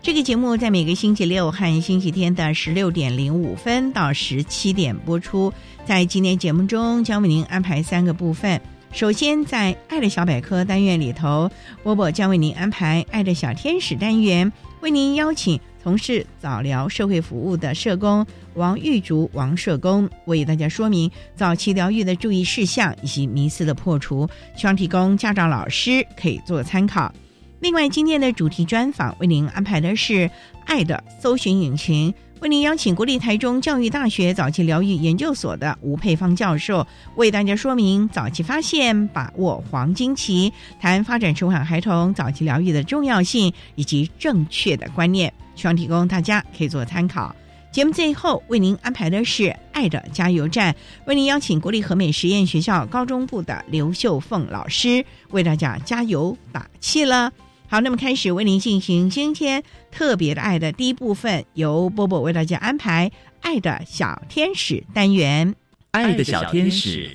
这个节目在每个星期六和星期天的十六点零五分到十七点播出。在今天节目中，将为您安排三个部分。首先，在爱的小百科单元里头，波波将为您安排爱的小天使单元，为您邀请。从事早疗社会服务的社工王玉竹王社工为大家说明早期疗愈的注意事项以及迷思的破除，希望提供家长老师可以做参考。另外，今天的主题专访为您安排的是爱的搜寻引擎，为您邀请国立台中教育大学早期疗愈研究所的吴佩芳教授为大家说明早期发现、把握黄金期，谈发展迟缓孩童早期疗愈的重要性以及正确的观念。希望提供大家可以做参考。节目最后为您安排的是“爱的加油站”，为您邀请国立和美实验学校高中部的刘秀凤老师为大家加油打气了。好，那么开始为您进行今天特别的爱的第一部分，由波波为大家安排“爱的小天使”单元。爱的小天使，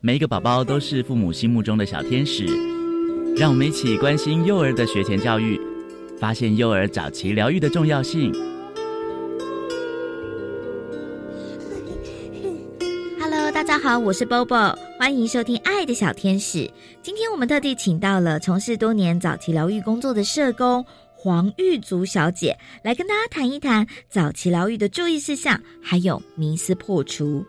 每一个宝宝都是父母心目中的小天使。让我们一起关心幼儿的学前教育。发现幼儿早期疗愈的重要性。大家好，我是 Bobo，欢迎收听《爱的小天使》。今天我们特地请到了从事多年早期疗愈工作的社工黄玉竹小姐，来跟大家谈一谈早期疗愈的注意事项，还有迷思破除。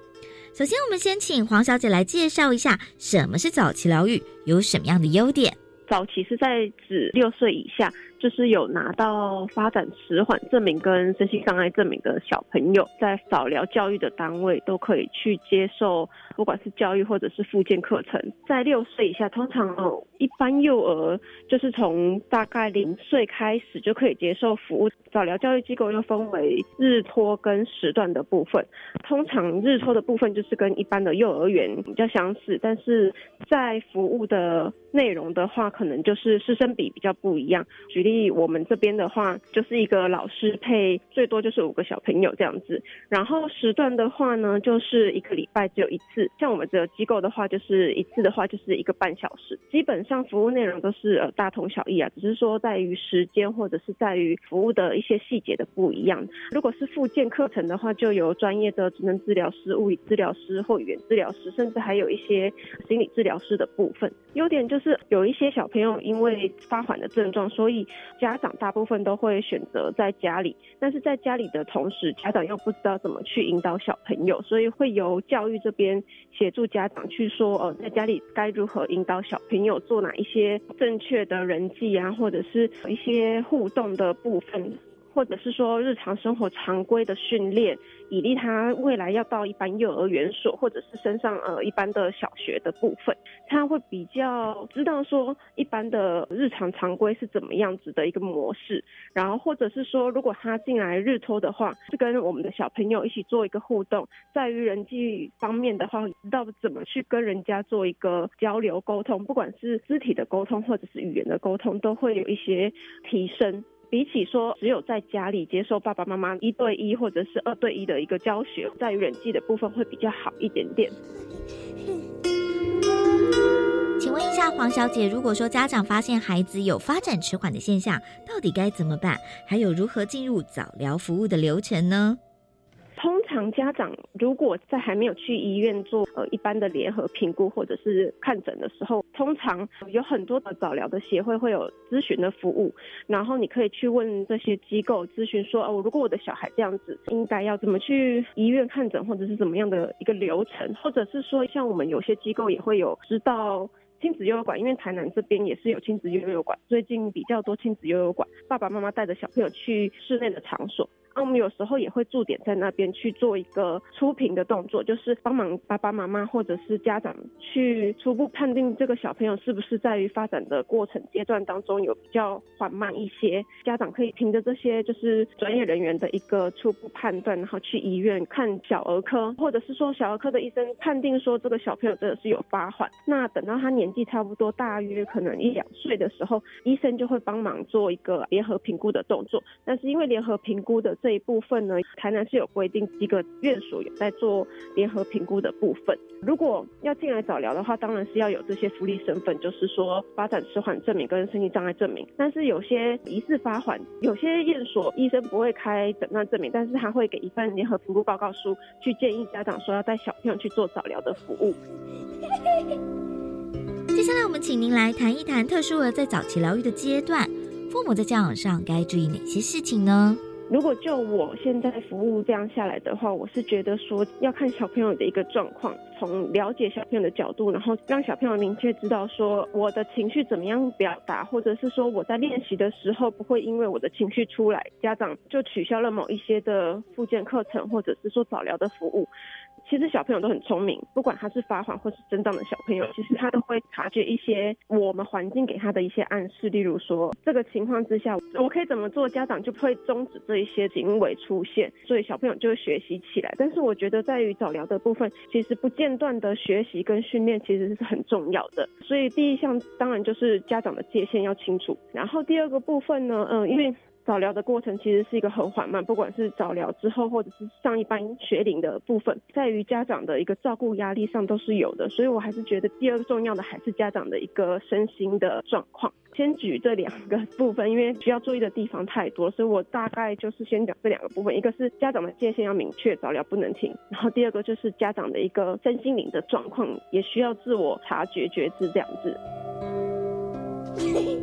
首先，我们先请黄小姐来介绍一下什么是早期疗愈，有什么样的优点。早期是在指六岁以下。就是有拿到发展迟缓证明跟身心障碍证明的小朋友，在早疗教育的单位都可以去接受，不管是教育或者是复健课程。在六岁以下，通常哦，一般幼儿就是从大概零岁开始就可以接受服务。早疗教育机构又分为日托跟时段的部分，通常日托的部分就是跟一般的幼儿园比较相似，但是在服务的内容的话，可能就是师生比比较不一样。举例。我们这边的话，就是一个老师配最多就是五个小朋友这样子。然后时段的话呢，就是一个礼拜只有一次。像我们这个机构的话，就是一次的话就是一个半小时。基本上服务内容都是呃大同小异啊，只是说在于时间或者是在于服务的一些细节的不一样。如果是复健课程的话，就由专业的职能治疗师、物理治疗师或语言治疗师，甚至还有一些心理治疗师的部分。优点就是有一些小朋友因为发缓的症状，所以家长大部分都会选择在家里，但是在家里的同时，家长又不知道怎么去引导小朋友，所以会由教育这边协助家长去说，呃，在家里该如何引导小朋友做哪一些正确的人际啊，或者是一些互动的部分。或者是说日常生活常规的训练，以利他未来要到一般幼儿园所，或者是升上呃一般的小学的部分，他会比较知道说一般的日常常规是怎么样子的一个模式。然后或者是说，如果他进来日托的话，是跟我们的小朋友一起做一个互动，在于人际方面的话，知道怎么去跟人家做一个交流沟通，不管是肢体的沟通或者是语言的沟通，都会有一些提升。比起说只有在家里接受爸爸妈妈一对一或者是二对一的一个教学，在于人际的部分会比较好一点点。请问一下黄小姐，如果说家长发现孩子有发展迟缓的现象，到底该怎么办？还有如何进入早疗服务的流程呢？家长如果在还没有去医院做呃一般的联合评估或者是看诊的时候，通常有很多的早疗的协会会有咨询的服务，然后你可以去问这些机构咨询说，哦，如果我的小孩这样子，应该要怎么去医院看诊，或者是怎么样的一个流程，或者是说像我们有些机构也会有知道。亲子幼儿馆，因为台南这边也是有亲子幼儿馆，最近比较多亲子幼儿馆，爸爸妈妈带着小朋友去室内的场所。那我们有时候也会驻点在那边去做一个初评的动作，就是帮忙爸爸妈妈或者是家长去初步判定这个小朋友是不是在于发展的过程阶段当中有比较缓慢一些。家长可以凭着这些就是专业人员的一个初步判断，然后去医院看小儿科，或者是说小儿科的医生判定说这个小朋友真的是有发缓。那等到他年年纪差不多大约可能一两岁的时候，医生就会帮忙做一个联合评估的动作。但是因为联合评估的这一部分呢，台南是有规定几个院所有在做联合评估的部分。如果要进来早疗的话，当然是要有这些福利身份，就是说发展迟缓证明跟身心障碍证明。但是有些疑似发缓，有些院所医生不会开诊断证明，但是他会给一份联合评估报告书，去建议家长说要带小朋友去做早疗的服务。接下来我们请您来谈一谈特殊儿在早期疗愈的阶段，父母在教养上该注意哪些事情呢？如果就我现在服务这样下来的话，我是觉得说要看小朋友的一个状况，从了解小朋友的角度，然后让小朋友明确知道说我的情绪怎么样表达，或者是说我在练习的时候不会因为我的情绪出来，家长就取消了某一些的附件课程，或者是说早疗的服务。其实小朋友都很聪明，不管他是发缓或是增长的小朋友，其实他都会察觉一些我们环境给他的一些暗示，例如说这个情况之下我可以怎么做，家长就会终止这一些行为出现，所以小朋友就会学习起来。但是我觉得在于早疗的部分，其实不间断的学习跟训练其实是很重要的。所以第一项当然就是家长的界限要清楚，然后第二个部分呢，嗯，因为。早疗的过程其实是一个很缓慢，不管是早疗之后，或者是上一班学龄的部分，在于家长的一个照顾压力上都是有的，所以我还是觉得第二个重要的还是家长的一个身心的状况。先举这两个部分，因为需要注意的地方太多，所以我大概就是先讲这两个部分，一个是家长的界限要明确，早疗不能停，然后第二个就是家长的一个身心灵的状况也需要自我察觉觉知这样子。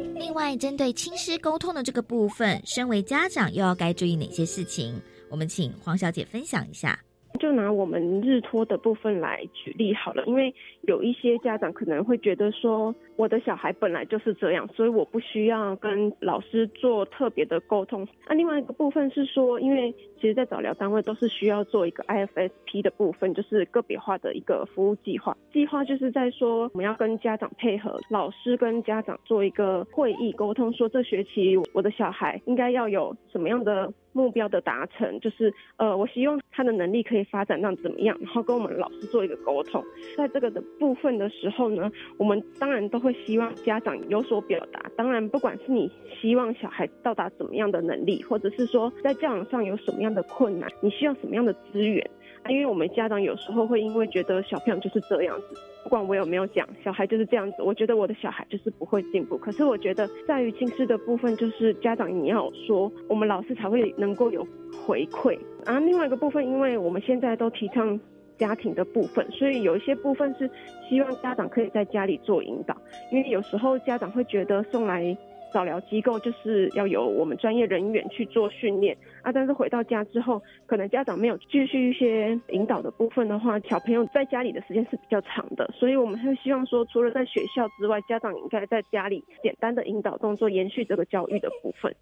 另外，针对亲师沟通的这个部分，身为家长又要该注意哪些事情？我们请黄小姐分享一下。就拿我们日托的部分来举例好了，因为有一些家长可能会觉得说，我的小孩本来就是这样，所以我不需要跟老师做特别的沟通。那另外一个部分是说，因为其实，在早疗单位都是需要做一个 IFSP 的部分，就是个别化的一个服务计划。计划就是在说，我们要跟家长配合，老师跟家长做一个会议沟通，说这学期我的小孩应该要有什么样的。目标的达成，就是呃，我希望他的能力可以发展到怎么样，然后跟我们老师做一个沟通。在这个的部分的时候呢，我们当然都会希望家长有所表达。当然，不管是你希望小孩到达怎么样的能力，或者是说在教养上有什么样的困难，你需要什么样的资源啊。因为我们家长有时候会因为觉得小朋友就是这样子，不管我有没有讲，小孩就是这样子，我觉得我的小孩就是不会进步。可是我觉得在于近视的部分，就是家长你要说，我们老师才会能够有回馈。然后另外一个部分，因为我们现在都提倡家庭的部分，所以有一些部分是希望家长可以在家里做引导，因为有时候家长会觉得送来。早疗机构就是要由我们专业人员去做训练啊，但是回到家之后，可能家长没有继续一些引导的部分的话，小朋友在家里的时间是比较长的，所以我们会希望说，除了在学校之外，家长应该在家里简单的引导动作，延续这个教育的部分。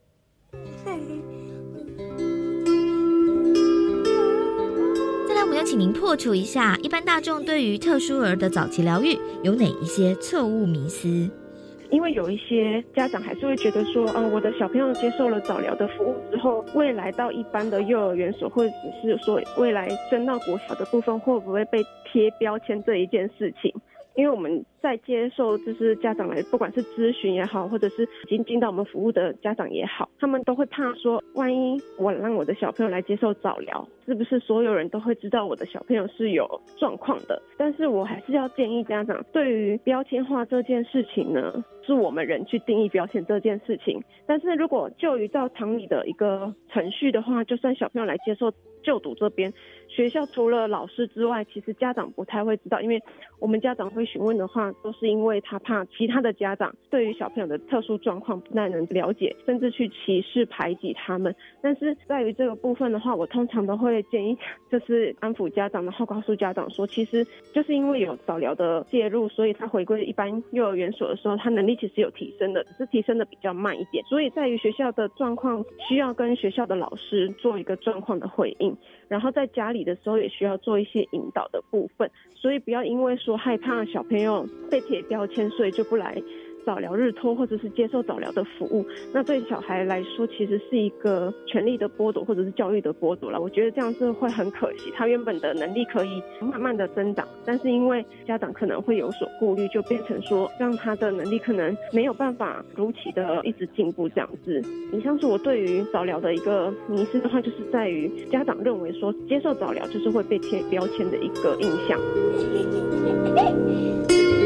再来，我们要请您破除一下一般大众对于特殊儿的早期疗愈有哪一些错误迷思。因为有一些家长还是会觉得说，嗯，我的小朋友接受了早疗的服务之后，未来到一般的幼儿园所，或者只是说未来升到国小的部分，会不会被贴标签这一件事情？因为我们在接受就是家长来，不管是咨询也好，或者是已经进到我们服务的家长也好，他们都会怕说，万一我让我的小朋友来接受早疗，是不是所有人都会知道我的小朋友是有状况的？但是我还是要建议家长，对于标签化这件事情呢，是我们人去定义标签这件事情。但是如果就于照常理的一个程序的话，就算小朋友来接受就读这边。学校除了老师之外，其实家长不太会知道，因为我们家长会询问的话，都是因为他怕其他的家长对于小朋友的特殊状况不太能了解，甚至去歧视排挤他们。但是在于这个部分的话，我通常都会建议，就是安抚家长，然后告诉家长说，其实就是因为有早疗的介入，所以他回归一般幼儿园所的时候，他能力其实有提升的，只是提升的比较慢一点。所以在于学校的状况，需要跟学校的老师做一个状况的回应。然后在家里的时候也需要做一些引导的部分，所以不要因为说害怕小朋友被贴标签，所以就不来。早疗日托或者是接受早疗的服务，那对小孩来说其实是一个权利的剥夺或者是教育的剥夺了。我觉得这样是会很可惜，他原本的能力可以慢慢的增长，但是因为家长可能会有所顾虑，就变成说让他的能力可能没有办法如期的一直进步这样子。以上是我对于早疗的一个迷失的话，就是在于家长认为说接受早疗就是会被贴标签的一个印象。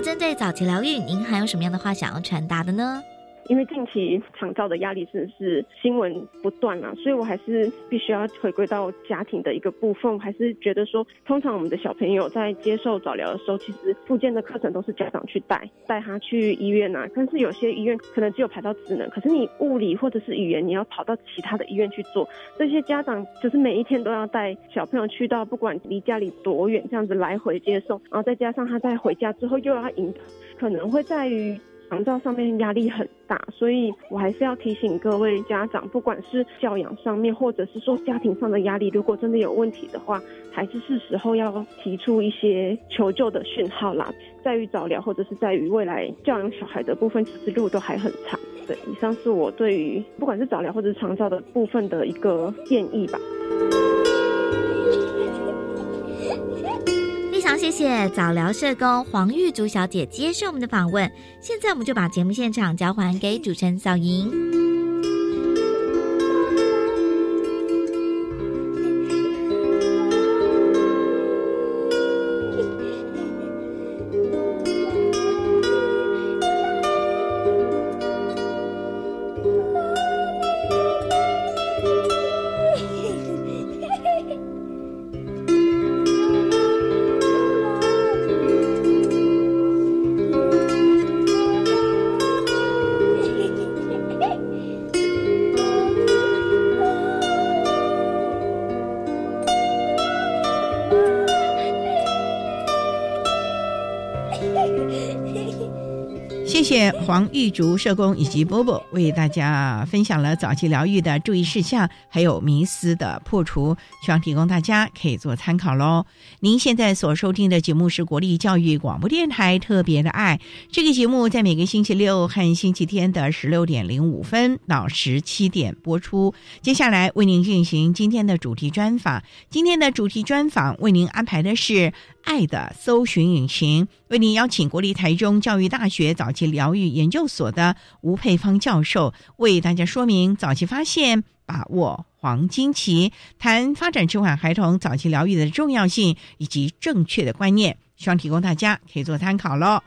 针对早期疗愈，您还有什么样的话想要传达的呢？因为近期长照的压力真的是新闻不断啊，所以我还是必须要回归到家庭的一个部分。还是觉得说，通常我们的小朋友在接受早疗的时候，其实附件的课程都是家长去带，带他去医院啊。但是有些医院可能只有排到职能，可是你物理或者是语言，你要跑到其他的医院去做。这些家长就是每一天都要带小朋友去到不管离家里多远，这样子来回接送，然后再加上他在回家之后又要引，可能会在于。长照上面压力很大，所以我还是要提醒各位家长，不管是教养上面，或者是说家庭上的压力，如果真的有问题的话，还是是时候要提出一些求救的讯号啦。在于早疗，或者是在于未来教养小孩的部分，其实路都还很长。对，以上是我对于不管是早疗或者是长照的部分的一个建议吧。谢早疗社工黄玉竹小姐接受我们的访问。现在我们就把节目现场交还给主持人小莹。玉竹社工以及波波为大家分享了早期疗愈的注意事项，还有迷思的破除，希望提供大家可以做参考喽。您现在所收听的节目是国立教育广播电台特别的爱，这个节目在每个星期六和星期天的十六点零五分到十七点播出。接下来为您进行今天的主题专访，今天的主题专访为您安排的是。爱的搜寻引擎为您邀请国立台中教育大学早期疗愈研究所的吴佩芳教授为大家说明早期发现、把握黄金期，谈发展迟缓孩童早期疗愈的重要性以及正确的观念，希望提供大家可以做参考喽。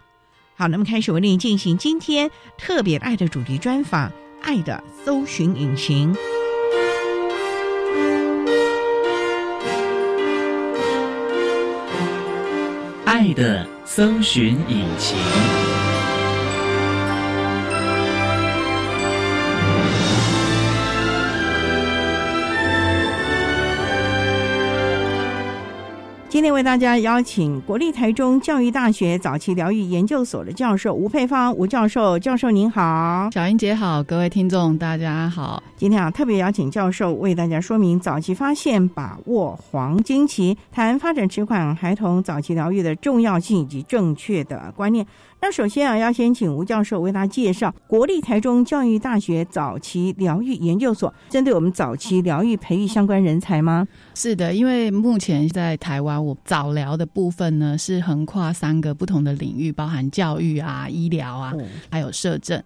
好，那么开始为您进行今天特别爱的主题专访，爱的搜寻引擎。爱的搜寻引擎。今天为大家邀请国立台中教育大学早期疗愈研究所的教授吴佩芳吴教授，教授您好，小英姐好，各位听众大家好。今天啊，特别邀请教授为大家说明早期发现、把握黄金期，谈发展迟缓孩童早期疗愈的重要性以及正确的观念。那首先啊，要先请吴教授为大家介绍国立台中教育大学早期疗愈研究所，针对我们早期疗愈培育相关人才吗？是的，因为目前在台湾，我早疗的部分呢是横跨三个不同的领域，包含教育啊、医疗啊，还有社政。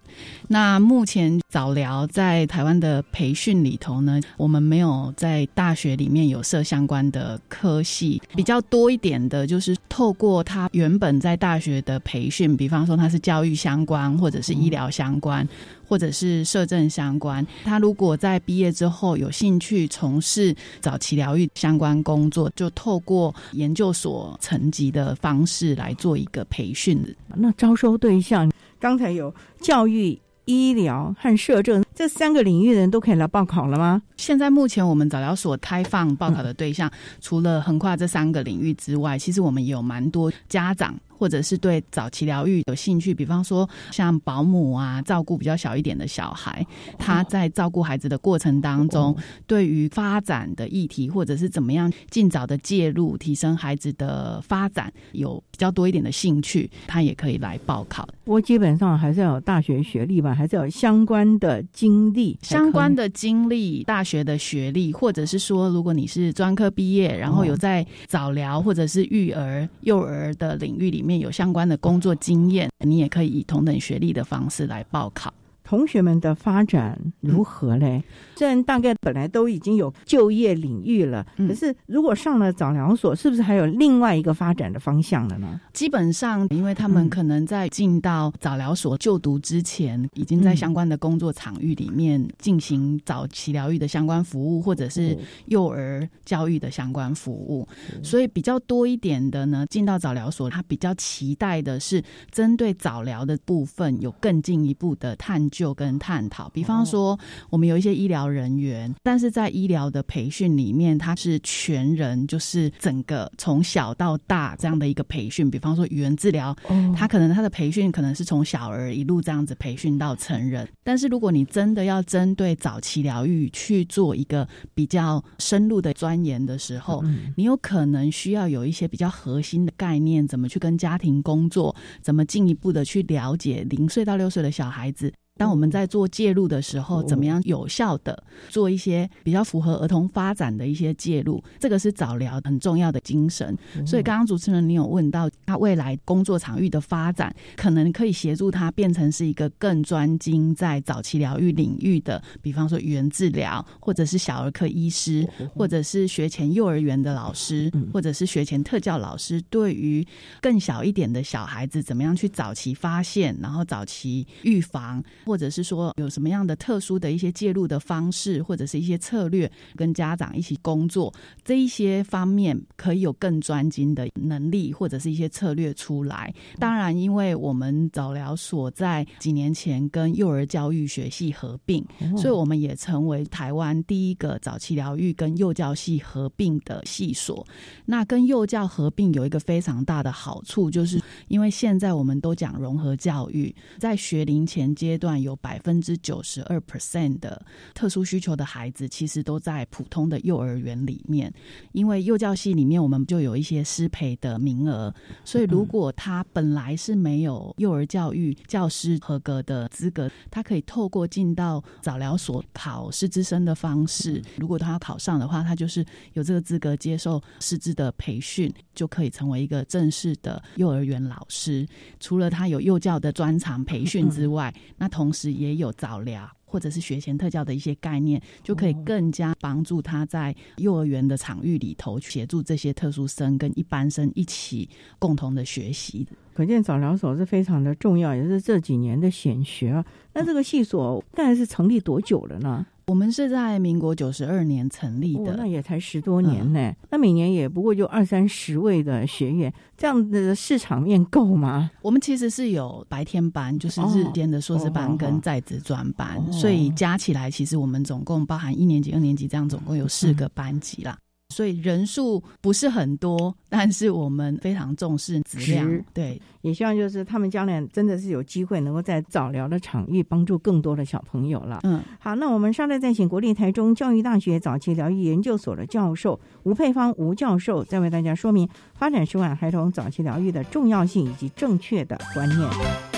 那目前早疗在台湾的培训里头呢，我们没有在大学里面有设相关的科系，比较多一点的就是透过他原本在大学的培训，比方说他是教育相关或者是医疗相关。或者是社政相关，他如果在毕业之后有兴趣从事早期疗愈相关工作，就透过研究所层级的方式来做一个培训。那招收对象，刚才有教育、医疗和社政这三个领域的人都可以来报考了吗？现在目前我们早疗所开放报考的对象，除了横跨这三个领域之外，其实我们也有蛮多家长。或者是对早期疗愈有兴趣，比方说像保姆啊，照顾比较小一点的小孩，他在照顾孩子的过程当中，对于发展的议题，或者是怎么样尽早的介入，提升孩子的发展，有比较多一点的兴趣，他也可以来报考。不过基本上还是要有大学学历吧，还是要有相关的经历，相关的经历，大学的学历，或者是说，如果你是专科毕业，然后有在早疗或者是育儿、幼儿的领域里。里面有相关的工作经验，你也可以以同等学历的方式来报考。同学们的发展如何嘞？虽然大概本来都已经有就业领域了，可是如果上了早疗所，是不是还有另外一个发展的方向了呢？基本上，因为他们可能在进到早疗所就读之前，已经在相关的工作场域里面进行早期疗愈的相关服务，或者是幼儿教育的相关服务，所以比较多一点的呢，进到早疗所，他比较期待的是针对早疗的部分有更进一步的探。就跟探讨，比方说，我们有一些医疗人员，但是在医疗的培训里面，他是全人，就是整个从小到大这样的一个培训。比方说语言治疗，他可能他的培训可能是从小儿一路这样子培训到成人。但是如果你真的要针对早期疗愈去做一个比较深入的钻研的时候，你有可能需要有一些比较核心的概念，怎么去跟家庭工作，怎么进一步的去了解零岁到六岁的小孩子。当我们在做介入的时候，怎么样有效的做一些比较符合儿童发展的一些介入？这个是早疗很重要的精神。所以刚刚主持人你有问到他未来工作场域的发展，可能可以协助他变成是一个更专精在早期疗愈领域的，比方说语言治疗，或者是小儿科医师，或者是学前幼儿园的老师，或者是学前特教老师，对于更小一点的小孩子，怎么样去早期发现，然后早期预防。或者是说有什么样的特殊的一些介入的方式，或者是一些策略，跟家长一起工作，这一些方面可以有更专精的能力，或者是一些策略出来。当然，因为我们早疗所在几年前跟幼儿教育学系合并，所以我们也成为台湾第一个早期疗愈跟幼教系合并的系所。那跟幼教合并有一个非常大的好处，就是因为现在我们都讲融合教育，在学龄前阶段。有百分之九十二 percent 的特殊需求的孩子，其实都在普通的幼儿园里面。因为幼教系里面，我们就有一些师培的名额，所以如果他本来是没有幼儿教育教师合格的资格，他可以透过进到早疗所考师资生的方式，如果他要考上的话，他就是有这个资格接受师资的培训，就可以成为一个正式的幼儿园老师。除了他有幼教的专长培训之外，那同同时也有早疗或者是学前特教的一些概念，就可以更加帮助他在幼儿园的场域里头协助这些特殊生跟一般生一起共同的学习。可见早疗所是非常的重要，也是这几年的显学啊。那这个系所大概是成立多久了呢？我们是在民国九十二年成立的，那也才十多年呢。那每年也不过就二三十位的学员，这样的市场面够吗？我们其实是有白天班，就是日间的硕士班跟在职专班，所以加起来其实我们总共包含一年级、二年级这样，总共有四个班级啦。所以人数不是很多，但是我们非常重视质量。对，也希望就是他们将来真的是有机会能够在早疗的场域帮助更多的小朋友了。嗯，好，那我们稍待再请国立台中教育大学早期疗愈研究所的教授吴佩芳吴教授，再为大家说明发展舒缓孩童早期疗愈的重要性以及正确的观念。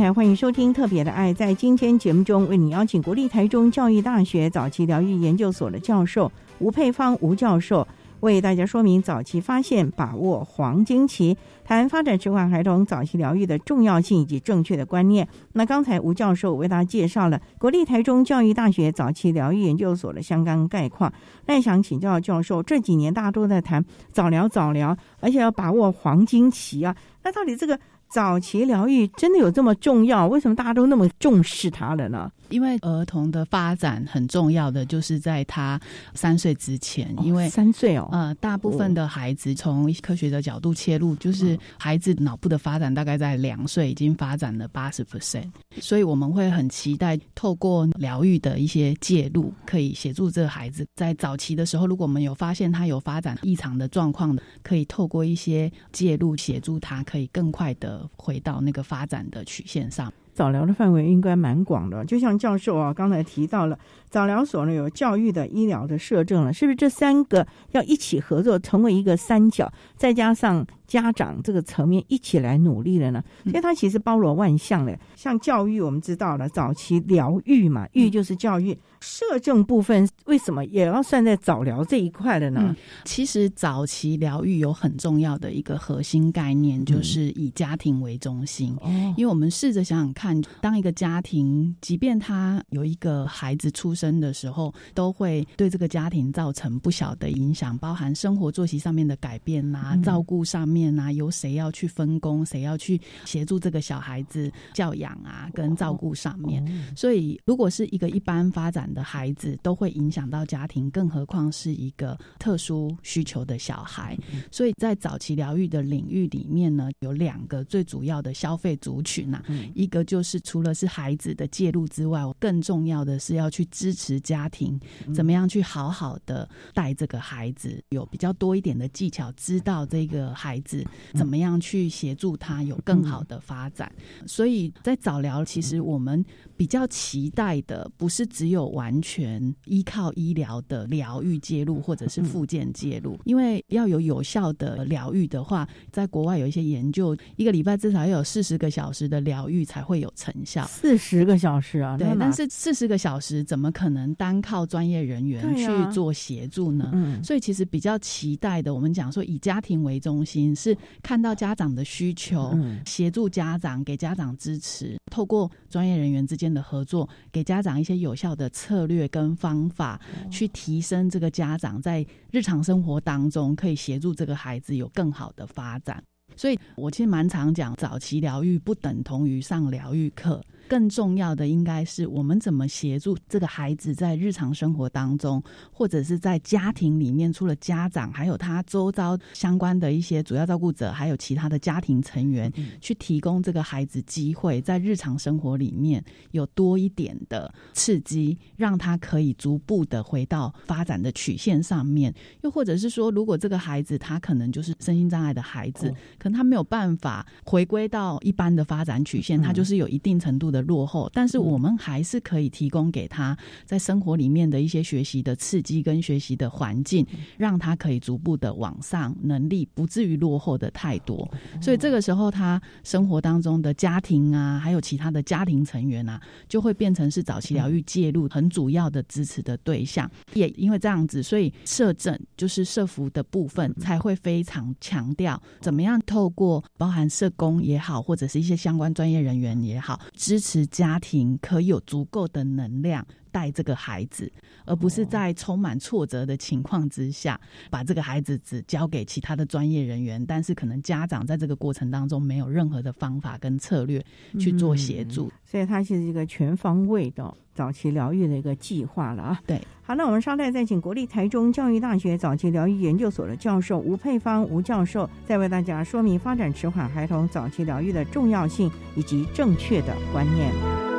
台欢迎收听《特别的爱》。在今天节目中，为你邀请国立台中教育大学早期疗愈研究所的教授吴佩芳吴教授，为大家说明早期发现、把握黄金期，谈发展迟缓孩童早期疗愈的重要性以及正确的观念。那刚才吴教授为大家介绍了国立台中教育大学早期疗愈研究所的相关概况。那想请教教授，这几年大家都在谈早疗、早疗，而且要把握黄金期啊，那到底这个？早期疗愈真的有这么重要？为什么大家都那么重视它了呢？因为儿童的发展很重要的就是在他三岁之前，因为三岁哦，呃，大部分的孩子从科学的角度切入，就是孩子脑部的发展大概在两岁已经发展了八十 percent，所以我们会很期待透过疗愈的一些介入，可以协助这个孩子在早期的时候，如果我们有发现他有发展异常的状况的，可以透过一些介入协助他，可以更快的回到那个发展的曲线上。早疗的范围应该蛮广的，就像教授啊刚才提到了，早疗所呢有教育的、医疗的摄政了，是不是这三个要一起合作，成为一个三角，再加上家长这个层面一起来努力了呢？所以它其实包罗万象的，像教育我们知道了，早期疗愈嘛，育就是教育。摄政部分为什么也要算在早疗这一块的呢？其实早期疗愈有很重要的一个核心概念，就是以家庭为中心。因为我们试着想想看，当一个家庭，即便他有一个孩子出生的时候，都会对这个家庭造成不小的影响，包含生活作息上面的改变呐，照顾上面呐，由谁要去分工，谁要去协助这个小孩子教养啊，跟照顾上面。所以，如果是一个一般发展，的孩子都会影响到家庭，更何况是一个特殊需求的小孩。所以在早期疗愈的领域里面呢，有两个最主要的消费族群呐，一个就是除了是孩子的介入之外，更重要的是要去支持家庭，怎么样去好好的带这个孩子，有比较多一点的技巧，知道这个孩子怎么样去协助他有更好的发展。所以在早疗，其实我们比较期待的不是只有。完全依靠医疗的疗愈介入，或者是附件介入，因为要有有效的疗愈的话，在国外有一些研究，一个礼拜至少要有四十个小时的疗愈才会有成效。四十个小时啊，对，但是四十个小时怎么可能单靠专业人员去做协助呢？所以其实比较期待的，我们讲说以家庭为中心，是看到家长的需求，协助家长，给家长支持，透过专业人员之间的合作，给家长一些有效的。策略跟方法去提升这个家长在日常生活当中可以协助这个孩子有更好的发展，所以我其实蛮常讲，早期疗愈不等同于上疗愈课。更重要的应该是我们怎么协助这个孩子在日常生活当中，或者是在家庭里面，除了家长，还有他周遭相关的一些主要照顾者，还有其他的家庭成员，去提供这个孩子机会，在日常生活里面有多一点的刺激，让他可以逐步的回到发展的曲线上面。又或者是说，如果这个孩子他可能就是身心障碍的孩子，可能他没有办法回归到一般的发展曲线，他就是有一定程度的。落后，但是我们还是可以提供给他在生活里面的一些学习的刺激跟学习的环境，让他可以逐步的往上，能力不至于落后的太多。所以这个时候，他生活当中的家庭啊，还有其他的家庭成员啊，就会变成是早期疗愈介入很主要的支持的对象。也因为这样子，所以社政就是社服的部分才会非常强调，怎么样透过包含社工也好，或者是一些相关专业人员也好，支持。持家庭可有足够的能量带这个孩子，而不是在充满挫折的情况之下，把这个孩子只交给其他的专业人员，但是可能家长在这个过程当中没有任何的方法跟策略去做协助，所以它是一个全方位的早期疗愈的一个计划了啊。对，好，那我们稍待再请国立台中教育大学早期疗愈研究所的教授吴佩芳吴教授，再为大家说明发展迟缓孩童早期疗愈的重要性以及正确的观念。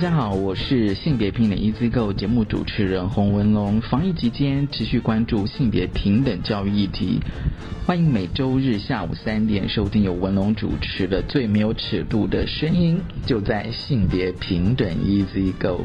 大家好，我是性别平等 E Z GO 节目主持人洪文龙。防疫期间，持续关注性别平等教育议题，欢迎每周日下午三点收听由文龙主持的《最没有尺度的声音》，就在性别平等 E Z GO。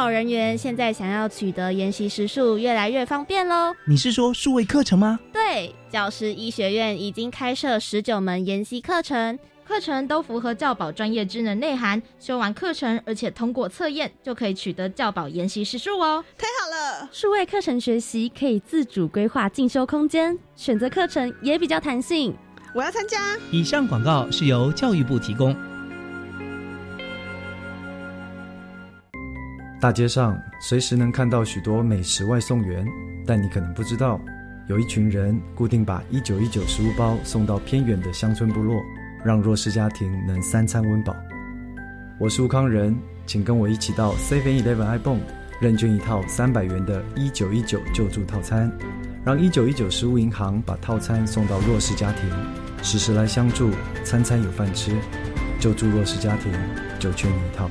保人员现在想要取得研习时数越来越方便喽。你是说数位课程吗？对，教师医学院已经开设十九门研习课程，课程都符合教保专业职能内涵。修完课程，而且通过测验，就可以取得教保研习时数哦。太好了！数位课程学习可以自主规划进修空间，选择课程也比较弹性。我要参加。以上广告是由教育部提供。大街上随时能看到许多美食外送员，但你可能不知道，有一群人固定把一九一九食物包送到偏远的乡村部落，让弱势家庭能三餐温饱。我是吴康仁，请跟我一起到 Seven Eleven iPhone 认捐一套三百元的一九一九救助套餐，让一九一九食物银行把套餐送到弱势家庭，时时来相助，餐餐有饭吃，救助弱势家庭就缺你一套。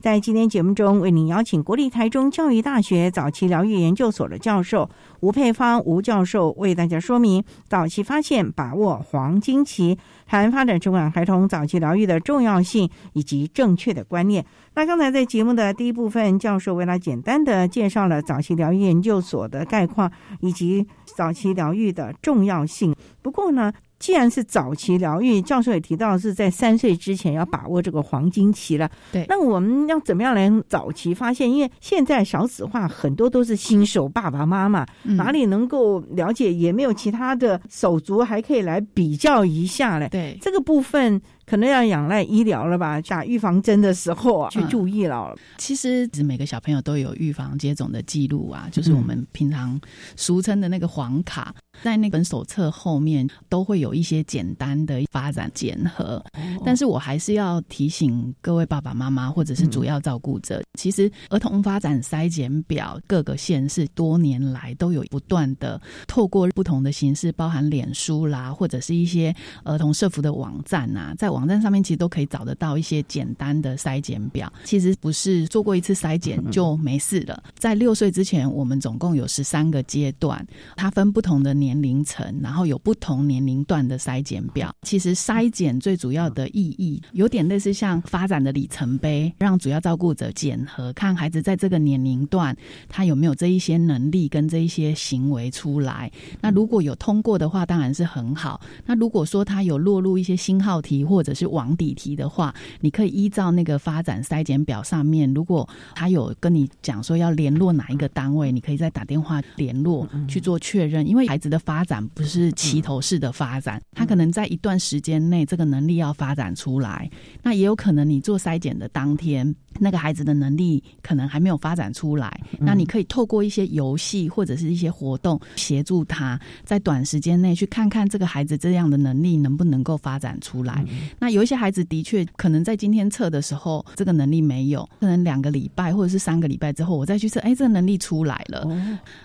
在今天节目中，为您邀请国立台中教育大学早期疗愈研究所的教授吴佩芳吴教授，为大家说明早期发现、把握黄金期谈发展迟缓孩童早期疗愈的重要性以及正确的观念。那刚才在节目的第一部分，教授为他简单的介绍了早期疗愈研究所的概况以及早期疗愈的重要性。不过呢，既然是早期疗愈，教授也提到是在三岁之前要把握这个黄金期了。对，那我们要怎么样来早期发现？因为现在少子化，很多都是新手爸爸妈妈，哪里能够了解？也没有其他的手足还可以来比较一下嘞。对，这个部分。可能要仰赖医疗了吧？打预防针的时候啊，去注意了。其实，每个小朋友都有预防接种的记录啊，就是我们平常俗称的那个黄卡，在那本手册后面都会有一些简单的发展检核。但是我还是要提醒各位爸爸妈妈或者是主要照顾者，其实儿童发展筛检表各个县市多年来都有不断的透过不同的形式，包含脸书啦，或者是一些儿童社服的网站啊，在网站上面其实都可以找得到一些简单的筛检表，其实不是做过一次筛检就没事了。在六岁之前，我们总共有十三个阶段，它分不同的年。年龄层，然后有不同年龄段的筛检表。其实筛检最主要的意义，有点类似像发展的里程碑，让主要照顾者检核，看孩子在这个年龄段他有没有这一些能力跟这一些行为出来。那如果有通过的话，当然是很好。那如果说他有落入一些星号题或者是网底题的话，你可以依照那个发展筛检表上面，如果他有跟你讲说要联络哪一个单位，你可以再打电话联络去做确认。因为孩子的发展不是齐头式的发展，他可能在一段时间内这个能力要发展出来，那也有可能你做筛检的当天。那个孩子的能力可能还没有发展出来，那你可以透过一些游戏或者是一些活动协助他，在短时间内去看看这个孩子这样的能力能不能够发展出来。那有一些孩子的确可能在今天测的时候这个能力没有，可能两个礼拜或者是三个礼拜之后我再去测，哎，这个能力出来了。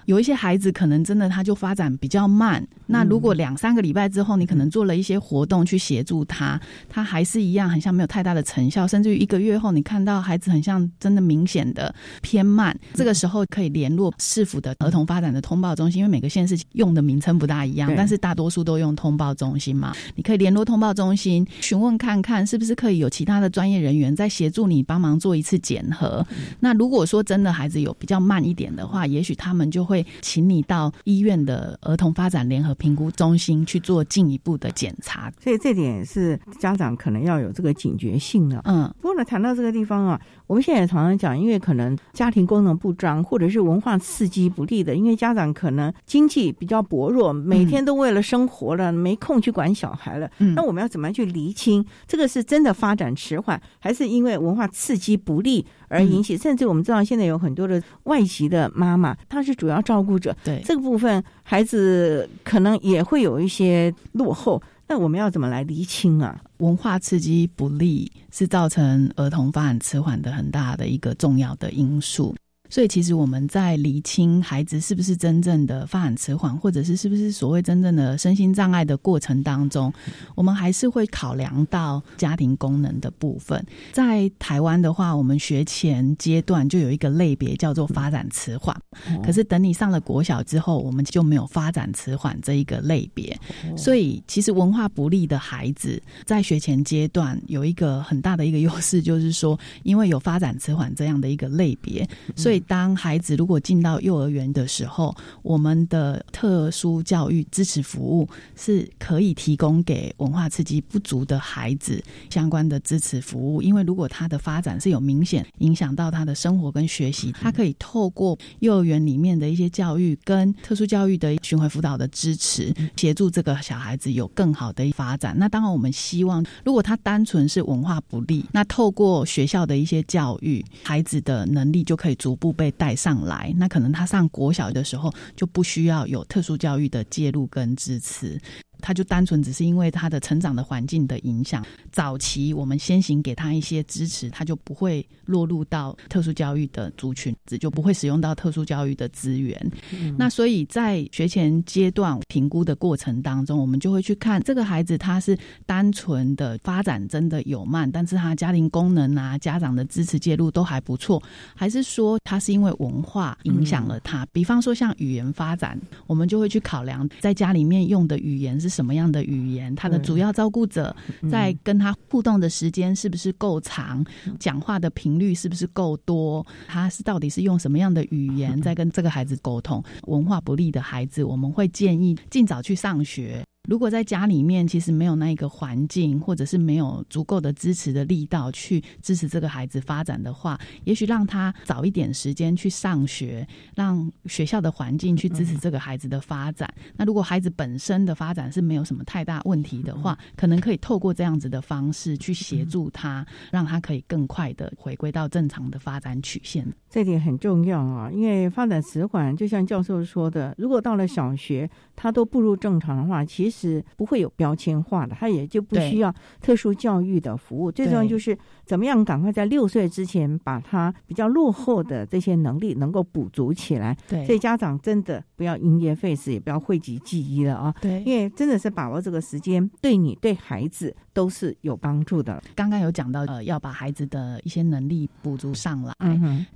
有一些孩子可能真的他就发展比较慢，那如果两三个礼拜之后你可能做了一些活动去协助他，他还是一样很像没有太大的成效，甚至于一个月后你看到孩子很像真的明显的偏慢，这个时候可以联络市府的儿童发展的通报中心，因为每个县市用的名称不大一样，但是大多数都用通报中心嘛。你可以联络通报中心询问看看，是不是可以有其他的专业人员在协助你帮忙做一次检核。那如果说真的孩子有比较慢一点的话，也许他们就会请你到医院的儿童发展联合评估中心去做进一步的检查。所以这点是家长可能要有这个警觉性的。嗯，不过呢，谈到这个地方啊。我们现在也常常讲，因为可能家庭功能不彰，或者是文化刺激不利的，因为家长可能经济比较薄弱，每天都为了生活了，没空去管小孩了。那我们要怎么样去厘清这个是真的发展迟缓，还是因为文化刺激不利而引起？甚至我们知道现在有很多的外籍的妈妈，她是主要照顾者，对这个部分孩子可能也会有一些落后。那我们要怎么来厘清啊？文化刺激不利是造成儿童发展迟缓的很大的一个重要的因素。所以，其实我们在厘清孩子是不是真正的发展迟缓，或者是是不是所谓真正的身心障碍的过程当中，我们还是会考量到家庭功能的部分。在台湾的话，我们学前阶段就有一个类别叫做发展迟缓，可是等你上了国小之后，我们就没有发展迟缓这一个类别。所以，其实文化不利的孩子在学前阶段有一个很大的一个优势，就是说，因为有发展迟缓这样的一个类别，所以。当孩子如果进到幼儿园的时候，我们的特殊教育支持服务是可以提供给文化刺激不足的孩子相关的支持服务。因为如果他的发展是有明显影响到他的生活跟学习，他可以透过幼儿园里面的一些教育跟特殊教育的巡回辅导的支持，协助这个小孩子有更好的发展。那当然，我们希望如果他单纯是文化不利，那透过学校的一些教育，孩子的能力就可以逐步。被带上来，那可能他上国小的时候就不需要有特殊教育的介入跟支持。他就单纯只是因为他的成长的环境的影响，早期我们先行给他一些支持，他就不会落入到特殊教育的族群，就不会使用到特殊教育的资源。那所以在学前阶段评估的过程当中，我们就会去看这个孩子他是单纯的发展真的有慢，但是他家庭功能啊、家长的支持介入都还不错，还是说他是因为文化影响了他？比方说像语言发展，我们就会去考量在家里面用的语言是。什么样的语言？他的主要照顾者在跟他互动的时间是不是够长？讲话的频率是不是够多？他是到底是用什么样的语言在跟这个孩子沟通？文化不利的孩子，我们会建议尽早去上学。如果在家里面其实没有那一个环境，或者是没有足够的支持的力道去支持这个孩子发展的话，也许让他早一点时间去上学，让学校的环境去支持这个孩子的发展。那如果孩子本身的发展是没有什么太大问题的话，可能可以透过这样子的方式去协助他，让他可以更快的回归到正常的发展曲线。这点很重要啊，因为发展迟缓，就像教授说的，如果到了小学他都步入正常的话，其实。实不会有标签化的，他也就不需要特殊教育的服务。最重要就是怎么样赶快在六岁之前把他比较落后的这些能力能够补足起来。对，所以家长真的不要因噎废食，也不要讳疾忌医了啊。对，因为真的是把握这个时间，对你对孩子都是有帮助的。刚刚有讲到，呃，要把孩子的一些能力补足上来。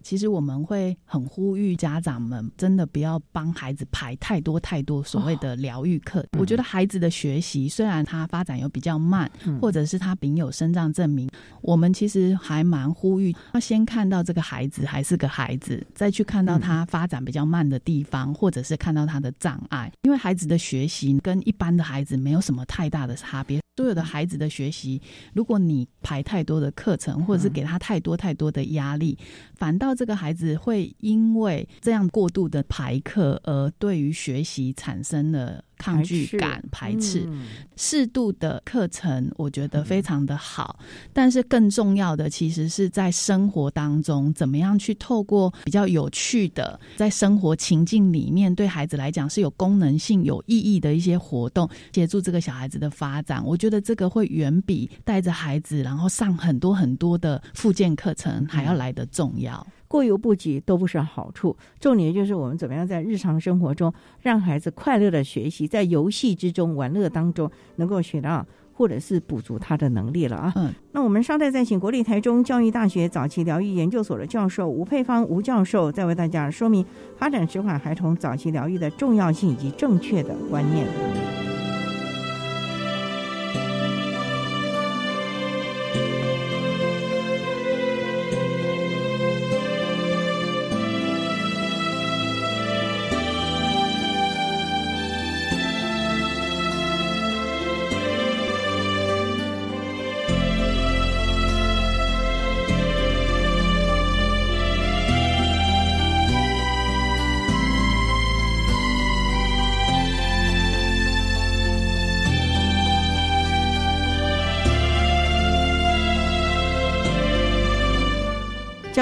其实我们会很呼吁家长们，真的不要帮孩子排太多太多所谓的疗愈课。我觉得孩子的学习虽然他发展有比较慢，或者是他丙有生长证明，我们其实还蛮呼吁要先看到这个孩子还是个孩子，再去看到他发展比较慢的地方，或者是看到他的障碍。因为孩子的学习跟一般的孩子没有什么太大的差别。所有的孩子的学习，如果你排太多的课程，或者是给他太多太多的压力，反倒这个孩子会因为这样过度的排课，而对于学习产生了。抗拒感、排斥，适度的课程我觉得非常的好，但是更重要的其实是在生活当中，怎么样去透过比较有趣的，在生活情境里面，对孩子来讲是有功能性、有意义的一些活动，协助这个小孩子的发展。我觉得这个会远比带着孩子然后上很多很多的附件课程还要来得重要。过犹不及都不是好处，重点就是我们怎么样在日常生活中让孩子快乐的学习，在游戏之中、玩乐当中能够学到，或者是补足他的能力了啊。嗯，那我们稍待再请国立台中教育大学早期疗愈研究所的教授吴佩芳吴教授，再为大家说明发展迟缓孩童早期疗愈的重要性以及正确的观念。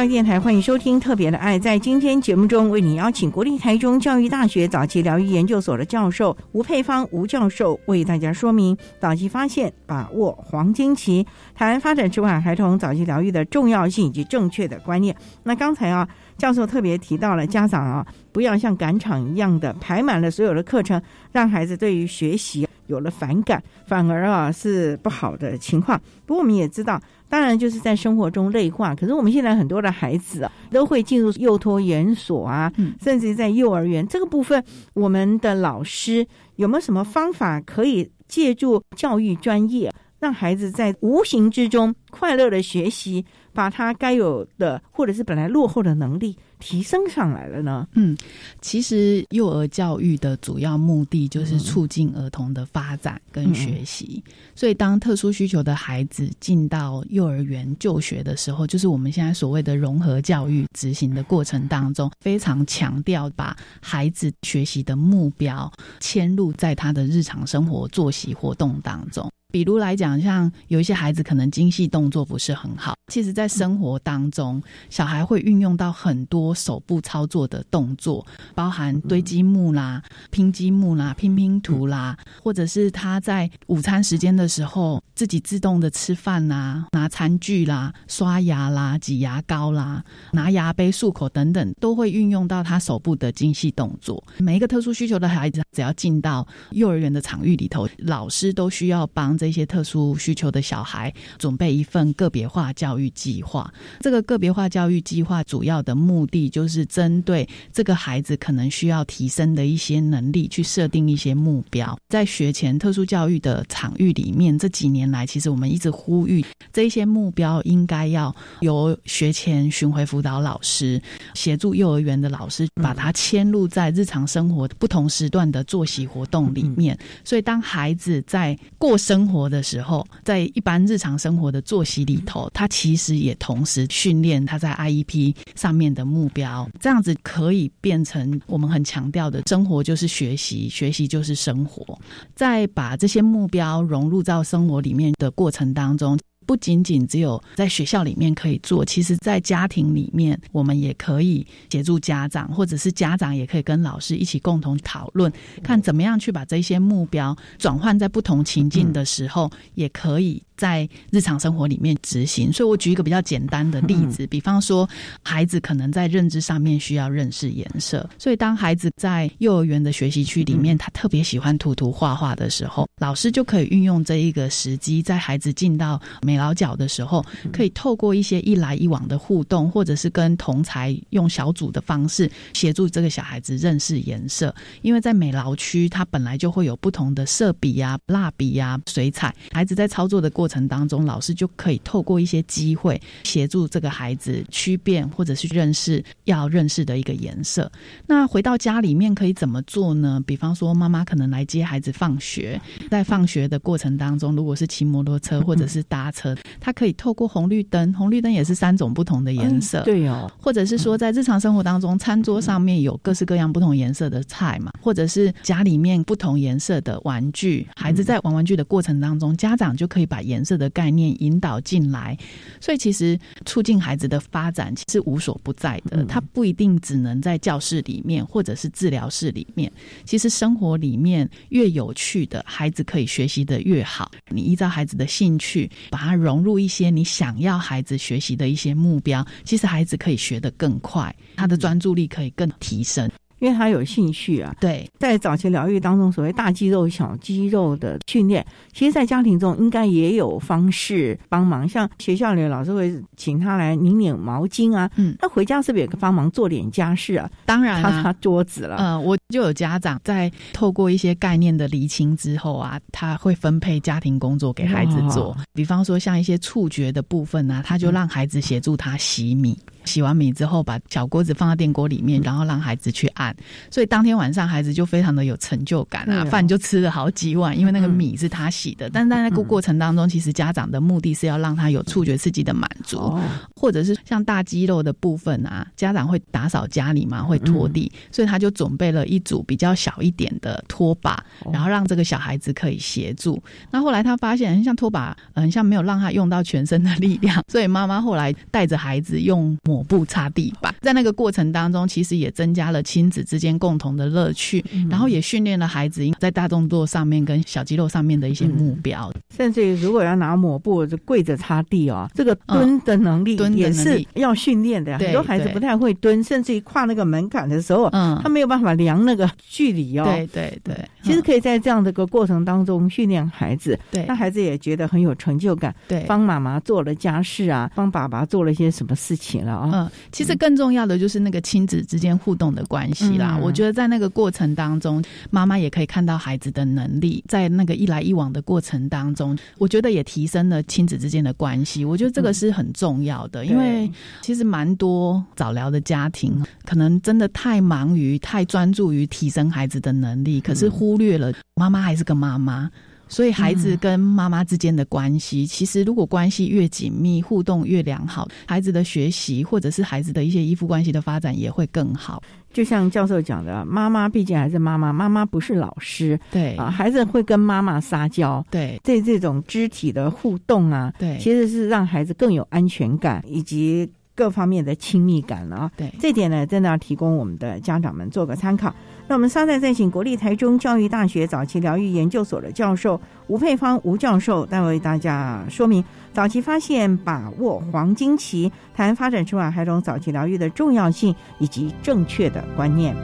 电台欢迎收听《特别的爱》。在今天节目中，为你邀请国立台中教育大学早期疗愈研究所的教授吴佩芳吴教授，为大家说明早期发现、把握黄金期，谈发展迟缓孩童早期疗愈的重要性以及正确的观念。那刚才啊，教授特别提到了家长啊，不要像赶场一样的排满了所有的课程，让孩子对于学习有了反感，反而啊是不好的情况。不过我们也知道。当然，就是在生活中内化。可是我们现在很多的孩子啊，都会进入幼托园所啊，甚至在幼儿园这个部分，我们的老师有没有什么方法可以借助教育专业，让孩子在无形之中快乐的学习，把他该有的或者是本来落后的能力？提升上来了呢。嗯，其实幼儿教育的主要目的就是促进儿童的发展跟学习。所以，当特殊需求的孩子进到幼儿园就学的时候，就是我们现在所谓的融合教育执行的过程当中，非常强调把孩子学习的目标迁入在他的日常生活作息活动当中。比如来讲，像有一些孩子可能精细动作不是很好，其实，在生活当中，小孩会运用到很多手部操作的动作，包含堆积木啦、拼积木啦、拼拼图啦，或者是他在午餐时间的时候自己自动的吃饭啦、拿餐具啦、刷牙啦、挤牙膏啦、拿牙杯漱口等等，都会运用到他手部的精细动作。每一个特殊需求的孩子，只要进到幼儿园的场域里头，老师都需要帮。这些特殊需求的小孩准备一份个别化教育计划。这个个别化教育计划主要的目的就是针对这个孩子可能需要提升的一些能力，去设定一些目标。在学前特殊教育的场域里面，这几年来，其实我们一直呼吁这些目标应该要由学前巡回辅导老师协助幼儿园的老师，把它迁入在日常生活不同时段的作息活动里面。所以，当孩子在过生活活的时候，在一般日常生活的作息里头，他其实也同时训练他在 IEP 上面的目标，这样子可以变成我们很强调的生活就是学习，学习就是生活。在把这些目标融入到生活里面的过程当中。不仅仅只有在学校里面可以做，其实在家庭里面，我们也可以协助家长，或者是家长也可以跟老师一起共同讨论，看怎么样去把这些目标转换在不同情境的时候，也可以在日常生活里面执行。所以我举一个比较简单的例子，比方说，孩子可能在认知上面需要认识颜色，所以当孩子在幼儿园的学习区里面，他特别喜欢涂涂画画的时候，老师就可以运用这一个时机，在孩子进到美劳角的时候，可以透过一些一来一往的互动，或者是跟同才用小组的方式协助这个小孩子认识颜色。因为在美劳区，它本来就会有不同的色笔呀、蜡笔呀、水彩，孩子在操作的过程当中，老师就可以透过一些机会协助这个孩子区辨或者是认识要认识的一个颜色。那回到家里面可以怎么做呢？比方说，妈妈可能来接孩子放学，在放学的过程当中，如果是骑摩托车或者是搭车，他可以透过红绿灯，红绿灯也是三种不同的颜色，对哦。或者是说，在日常生活当中，餐桌上面有各式各样不同颜色的菜嘛，或者是家里面不同颜色的玩具，孩子在玩玩具的过程当中，家长就可以把颜色的概念引导进来。所以，其实促进孩子的发展其实无所不在的，他不一定只能在教室里面或者是治疗室里面。其实生活里面越有趣的孩子，可以学习的越好。你依照孩子的兴趣，把它融入一些你想要孩子学习的一些目标，其实孩子可以学得更快，他的专注力可以更提升。因为他有兴趣啊，对，在早期疗愈当中，所谓大肌肉、小肌肉的训练，其实，在家庭中应该也有方式帮忙。像学校里老师会请他来拧拧毛巾啊，嗯，那回家是不是也帮忙做点家事啊？当然，擦擦桌子了。嗯，我就有家长在透过一些概念的厘清之后啊，他会分配家庭工作给孩子做。比方说，像一些触觉的部分啊，他就让孩子协助他洗米。洗完米之后，把小锅子放到电锅里面，然后让孩子去按。所以当天晚上，孩子就非常的有成就感啊，饭就吃了好几碗，因为那个米是他洗的。但在那个过程当中，其实家长的目的是要让他有触觉刺激的满足，或者是像大肌肉的部分啊，家长会打扫家里嘛，会拖地，所以他就准备了一组比较小一点的拖把，然后让这个小孩子可以协助。那后来他发现，像拖把，嗯，像没有让他用到全身的力量，所以妈妈后来带着孩子用。抹布擦地板，在那个过程当中，其实也增加了亲子之间共同的乐趣，然后也训练了孩子在大动作上面跟小肌肉上面的一些目标。甚至于，如果要拿抹布就跪着擦地哦，这个蹲的能力也是要训练的。很多孩子不太会蹲，甚至于跨那个门槛的时候，嗯，他没有办法量那个距离哦。对对对，其实可以在这样的一个过程当中训练孩子，对，那孩子也觉得很有成就感。对，帮妈妈做了家事啊，帮爸爸做了一些什么事情了。嗯，其实更重要的就是那个亲子之间互动的关系啦。我觉得在那个过程当中，妈妈也可以看到孩子的能力，在那个一来一往的过程当中，我觉得也提升了亲子之间的关系。我觉得这个是很重要的，因为其实蛮多早疗的家庭可能真的太忙于、太专注于提升孩子的能力，可是忽略了妈妈还是个妈妈。所以孩子跟妈妈之间的关系，其实如果关系越紧密，互动越良好，孩子的学习或者是孩子的一些依附关系的发展也会更好。就像教授讲的，妈妈毕竟还是妈妈，妈妈不是老师，对。啊，孩子会跟妈妈撒娇，对，这这种肢体的互动啊，对，其实是让孩子更有安全感以及各方面的亲密感了啊。对，这点呢，真的要提供我们的家长们做个参考。那我们稍待再请国立台中教育大学早期疗愈研究所的教授吴佩芳吴教授，再为大家说明早期发现、把握黄金期，谈发展出来孩童早期疗愈的重要性以及正确的观念。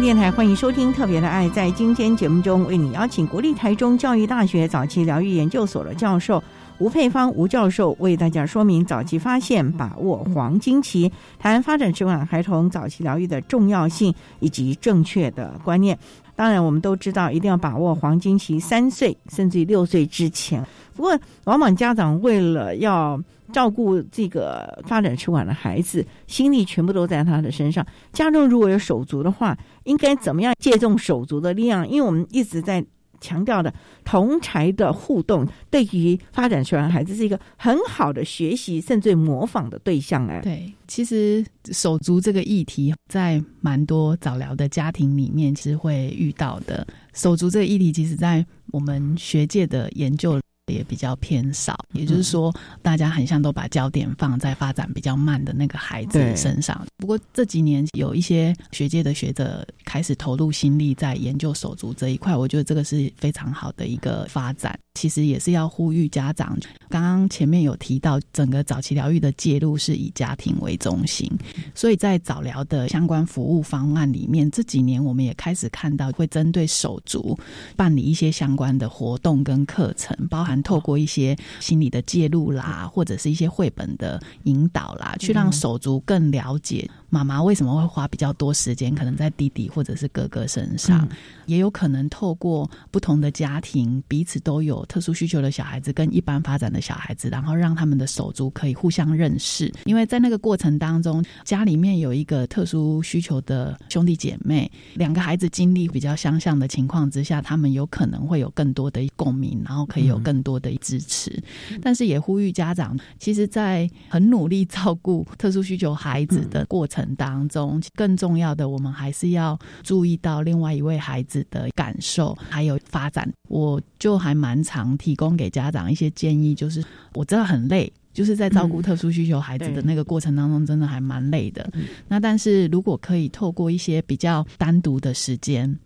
电台，欢迎收听《特别的爱》。在今天节目中，为你邀请国立台中教育大学早期疗愈研究所的教授吴佩芳吴教授，为大家说明早期发现、把握黄金期，谈发展迟缓孩童早期疗愈的重要性以及正确的观念。当然，我们都知道一定要把握黄金期，三岁甚至于六岁之前。不过，往往家长为了要照顾这个发展迟缓的孩子，心力全部都在他的身上。家中如果有手足的话，应该怎么样借重手足的力量？因为我们一直在强调的同才的互动，对于发展迟缓孩子是一个很好的学习甚至模仿的对象。哎，对，其实手足这个议题在蛮多早疗的家庭里面是会遇到的。手足这个议题，其实在我们学界的研究。也比较偏少，也就是说，大家很像都把焦点放在发展比较慢的那个孩子身上。不过这几年有一些学界的学者开始投入心力在研究手足这一块，我觉得这个是非常好的一个发展。其实也是要呼吁家长，刚刚前面有提到，整个早期疗愈的介入是以家庭为中心，所以在早疗的相关服务方案里面，这几年我们也开始看到会针对手足办理一些相关的活动跟课程，包含透过一些心理的介入啦，或者是一些绘本的引导啦，去让手足更了解。妈妈为什么会花比较多时间，可能在弟弟或者是哥哥身上，也有可能透过不同的家庭，彼此都有特殊需求的小孩子跟一般发展的小孩子，然后让他们的手足可以互相认识。因为在那个过程当中，家里面有一个特殊需求的兄弟姐妹，两个孩子经历比较相像的情况之下，他们有可能会有更多的共鸣，然后可以有更多的支持。但是也呼吁家长，其实，在很努力照顾特殊需求孩子的过程。当中，更重要的，我们还是要注意到另外一位孩子的感受还有发展。我就还蛮常提供给家长一些建议，就是我知道很累，就是在照顾特殊需求孩子的那个过程当中，真的还蛮累的。那但是如果可以透过一些比较单独的时间。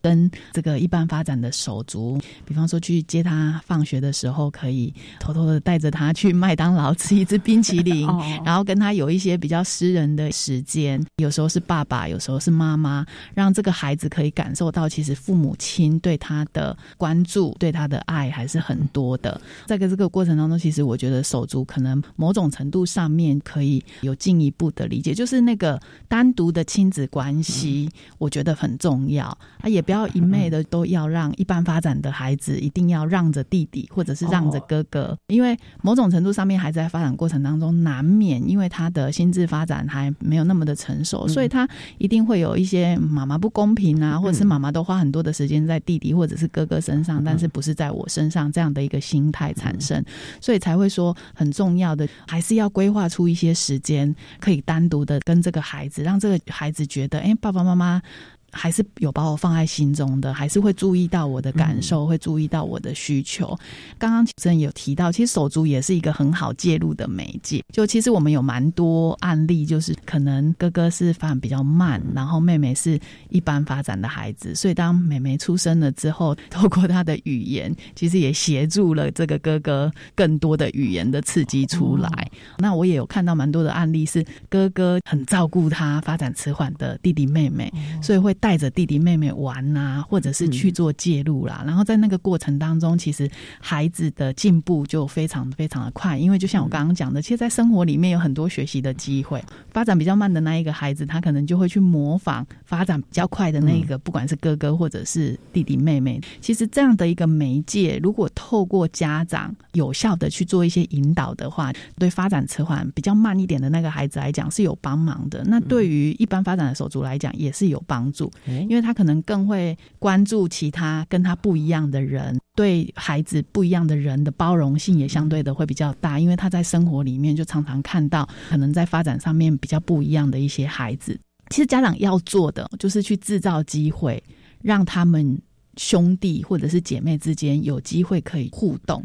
跟这个一般发展的手足，比方说去接他放学的时候，可以偷偷的带着他去麦当劳吃一支冰淇淋，然后跟他有一些比较私人的时间。有时候是爸爸，有时候是妈妈，让这个孩子可以感受到，其实父母亲对他的关注、对他的爱还是很多的。在这个过程当中，其实我觉得手足可能某种程度上面可以有进一步的理解，就是那个单独的亲子关系，我觉得很重要啊，也。不要一昧的都要让一般发展的孩子一定要让着弟弟或者是让着哥哥，因为某种程度上面孩子在发展过程当中难免，因为他的心智发展还没有那么的成熟，所以他一定会有一些妈妈不公平啊，或者是妈妈都花很多的时间在弟弟或者是哥哥身上，但是不是在我身上这样的一个心态产生，所以才会说很重要的还是要规划出一些时间，可以单独的跟这个孩子，让这个孩子觉得，哎，爸爸妈妈。还是有把我放在心中的，还是会注意到我的感受，会注意到我的需求。刚刚主持人有提到，其实手足也是一个很好介入的媒介。就其实我们有蛮多案例，就是可能哥哥是发展比较慢，然后妹妹是一般发展的孩子，所以当妹妹出生了之后，透过她的语言，其实也协助了这个哥哥更多的语言的刺激出来。那我也有看到蛮多的案例，是哥哥很照顾他发展迟缓的弟弟妹妹，所以会。带着弟弟妹妹玩呐，或者是去做介入啦，然后在那个过程当中，其实孩子的进步就非常非常的快。因为就像我刚刚讲的，其实，在生活里面有很多学习的机会。发展比较慢的那一个孩子，他可能就会去模仿发展比较快的那一个，不管是哥哥或者是弟弟妹妹。其实这样的一个媒介，如果透过家长有效的去做一些引导的话，对发展迟缓比较慢一点的那个孩子来讲是有帮忙的。那对于一般发展的手足来讲，也是有帮助。因为他可能更会关注其他跟他不一样的人，对孩子不一样的人的包容性也相对的会比较大。因为他在生活里面就常常看到可能在发展上面比较不一样的一些孩子。其实家长要做的就是去制造机会，让他们兄弟或者是姐妹之间有机会可以互动。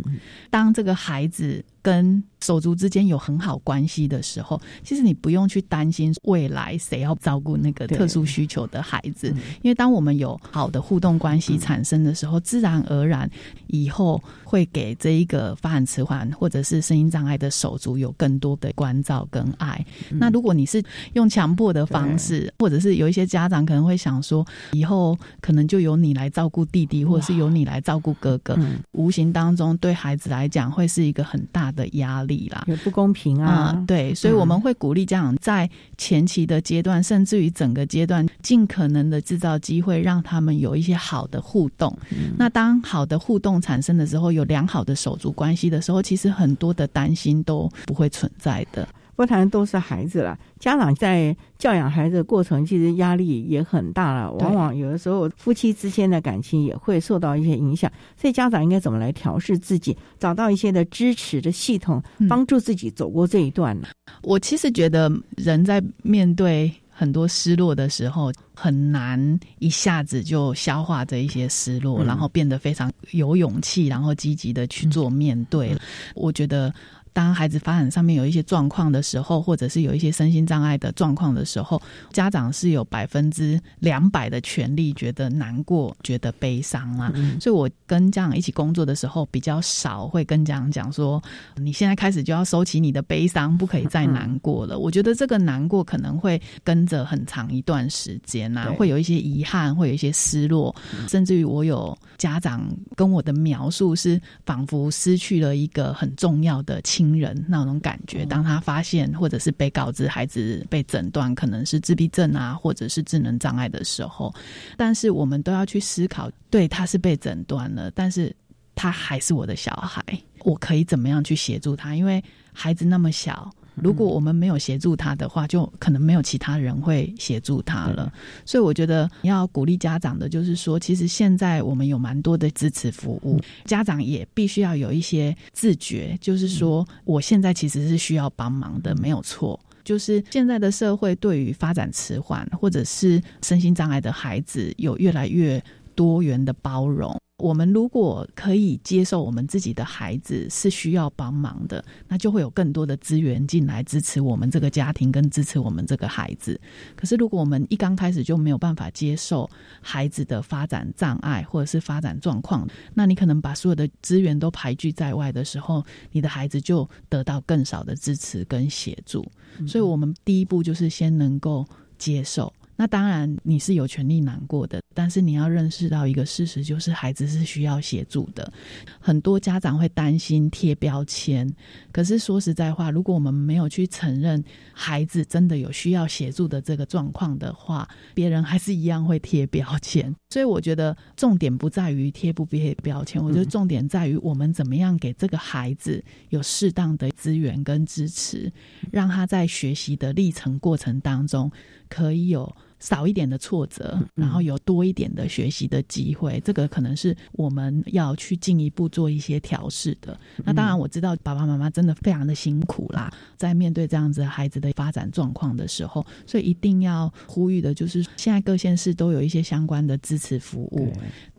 当这个孩子跟手足之间有很好关系的时候，其实你不用去担心未来谁要照顾那个特殊需求的孩子，因为当我们有好的互动关系产生的时候，自然而然以后会给这一个发展迟缓或者是声音障碍的手足有更多的关照跟爱。那如果你是用强迫的方式，或者是有一些家长可能会想说，以后可能就由你来照顾弟弟，或者是由你来照顾哥哥，无形当中对孩子来讲会是一个很大的压力啦，也不公平啊。对，所以我们会鼓励家长在前期的阶段，甚至于整个阶段，尽可能的制造机会，让他们有一些好的互动。那当好的互动产生的时候，有良好的手足关系的时候，其实很多的担心都不会存在的。不谈都是孩子了，家长在教养孩子的过程，其实压力也很大了。往往有的时候，夫妻之间的感情也会受到一些影响。所以家长应该怎么来调试自己，找到一些的支持的系统，帮助自己走过这一段呢？我其实觉得，人在面对很多失落的时候，很难一下子就消化这一些失落，然后变得非常有勇气，然后积极的去做面对。我觉得。当孩子发展上面有一些状况的时候，或者是有一些身心障碍的状况的时候，家长是有百分之两百的权利觉得难过、觉得悲伤啊。所以我跟家长一起工作的时候，比较少会跟家长讲说：“你现在开始就要收起你的悲伤，不可以再难过了。”我觉得这个难过可能会跟着很长一段时间啊，会有一些遗憾，会有一些失落，甚至于我有家长跟我的描述是，仿佛失去了一个很重要的亲。亲人那种感觉，当他发现或者是被告知孩子被诊断可能是自闭症啊，或者是智能障碍的时候，但是我们都要去思考，对他是被诊断了，但是他还是我的小孩，我可以怎么样去协助他？因为孩子那么小。如果我们没有协助他的话，就可能没有其他人会协助他了。所以我觉得要鼓励家长的，就是说，其实现在我们有蛮多的支持服务，家长也必须要有一些自觉，就是说，我现在其实是需要帮忙的，没有错。就是现在的社会对于发展迟缓或者是身心障碍的孩子，有越来越多元的包容。我们如果可以接受我们自己的孩子是需要帮忙的，那就会有更多的资源进来支持我们这个家庭跟支持我们这个孩子。可是如果我们一刚开始就没有办法接受孩子的发展障碍或者是发展状况，那你可能把所有的资源都排拒在外的时候，你的孩子就得到更少的支持跟协助。所以，我们第一步就是先能够接受。那当然，你是有权利难过的，但是你要认识到一个事实，就是孩子是需要协助的。很多家长会担心贴标签，可是说实在话，如果我们没有去承认孩子真的有需要协助的这个状况的话，别人还是一样会贴标签。所以我觉得重点不在于贴不贴标签，我觉得重点在于我们怎么样给这个孩子有适当的资源跟支持，让他在学习的历程过程当中可以有。少一点的挫折，然后有多一点的学习的机会，这个可能是我们要去进一步做一些调试的。那当然，我知道爸爸妈妈真的非常的辛苦啦，在面对这样子孩子的发展状况的时候，所以一定要呼吁的就是，现在各县市都有一些相关的支持服务，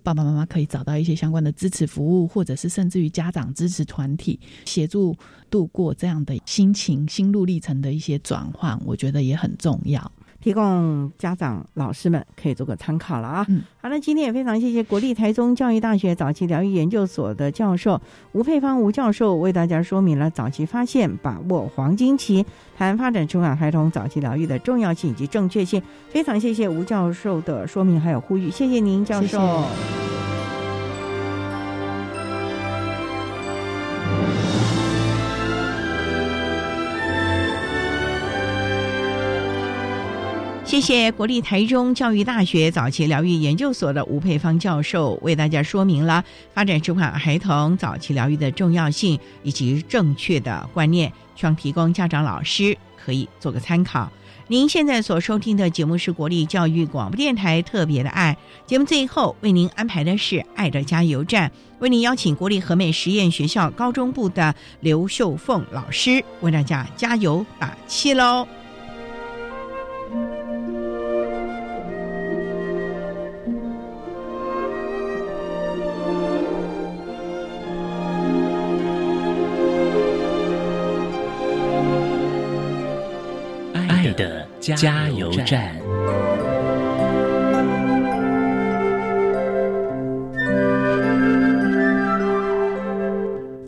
爸爸妈妈可以找到一些相关的支持服务，或者是甚至于家长支持团体协助度过这样的心情心路历程的一些转换，我觉得也很重要。提供家长、老师们可以做个参考了啊！好了，今天也非常谢谢国立台中教育大学早期疗愈研究所的教授吴佩芳吴教授为大家说明了早期发现、把握黄金期谈发展迟缓孩童早期疗愈的重要性以及正确性。非常谢谢吴教授的说明还有呼吁，谢谢您，教授。谢谢谢谢国立台中教育大学早期疗愈研究所的吴佩芳教授为大家说明了发展迟缓孩童早期疗愈的重要性以及正确的观念，希望提供家长、老师可以做个参考。您现在所收听的节目是国立教育广播电台特别的爱节目，最后为您安排的是爱的加油站，为您邀请国立和美实验学校高中部的刘秀凤老师为大家加油打气喽。加油站。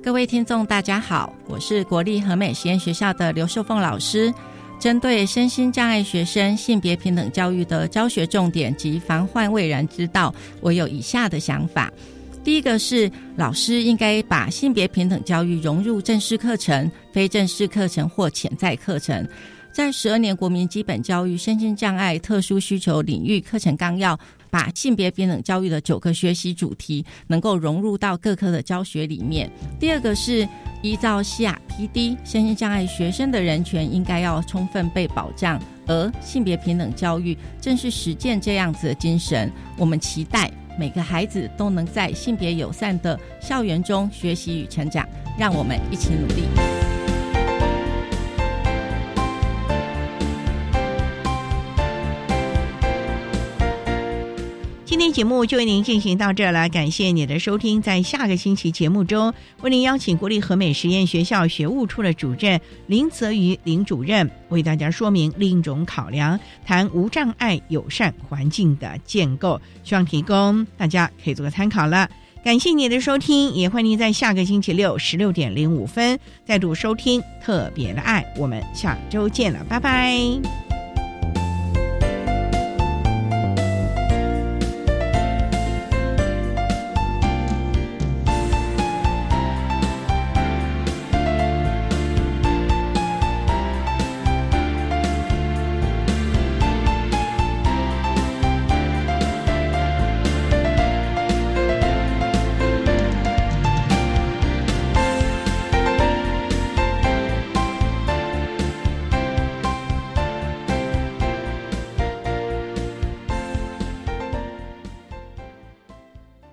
各位听众，大家好，我是国立和美实验学校的刘秀凤老师。针对身心障碍学生性别平等教育的教学重点及防患未然之道，我有以下的想法。第一个是，老师应该把性别平等教育融入正式课程、非正式课程或潜在课程。在十二年国民基本教育身心障碍特殊需求领域课程纲要，把性别平等教育的九个学习主题能够融入到各科的教学里面。第二个是。依照 CRPD，身心障碍学生的人权应该要充分被保障，而性别平等教育正是实践这样子的精神。我们期待每个孩子都能在性别友善的校园中学习与成长，让我们一起努力。天节目就为您进行到这了，感谢你的收听。在下个星期节目中，为您邀请国立和美实验学校学务处的主任林泽瑜林主任为大家说明另一种考量，谈无障碍友善环境的建构，希望提供大家可以做个参考了。感谢你的收听，也欢迎您在下个星期六十六点零五分再度收听特别的爱。我们下周见了，拜拜。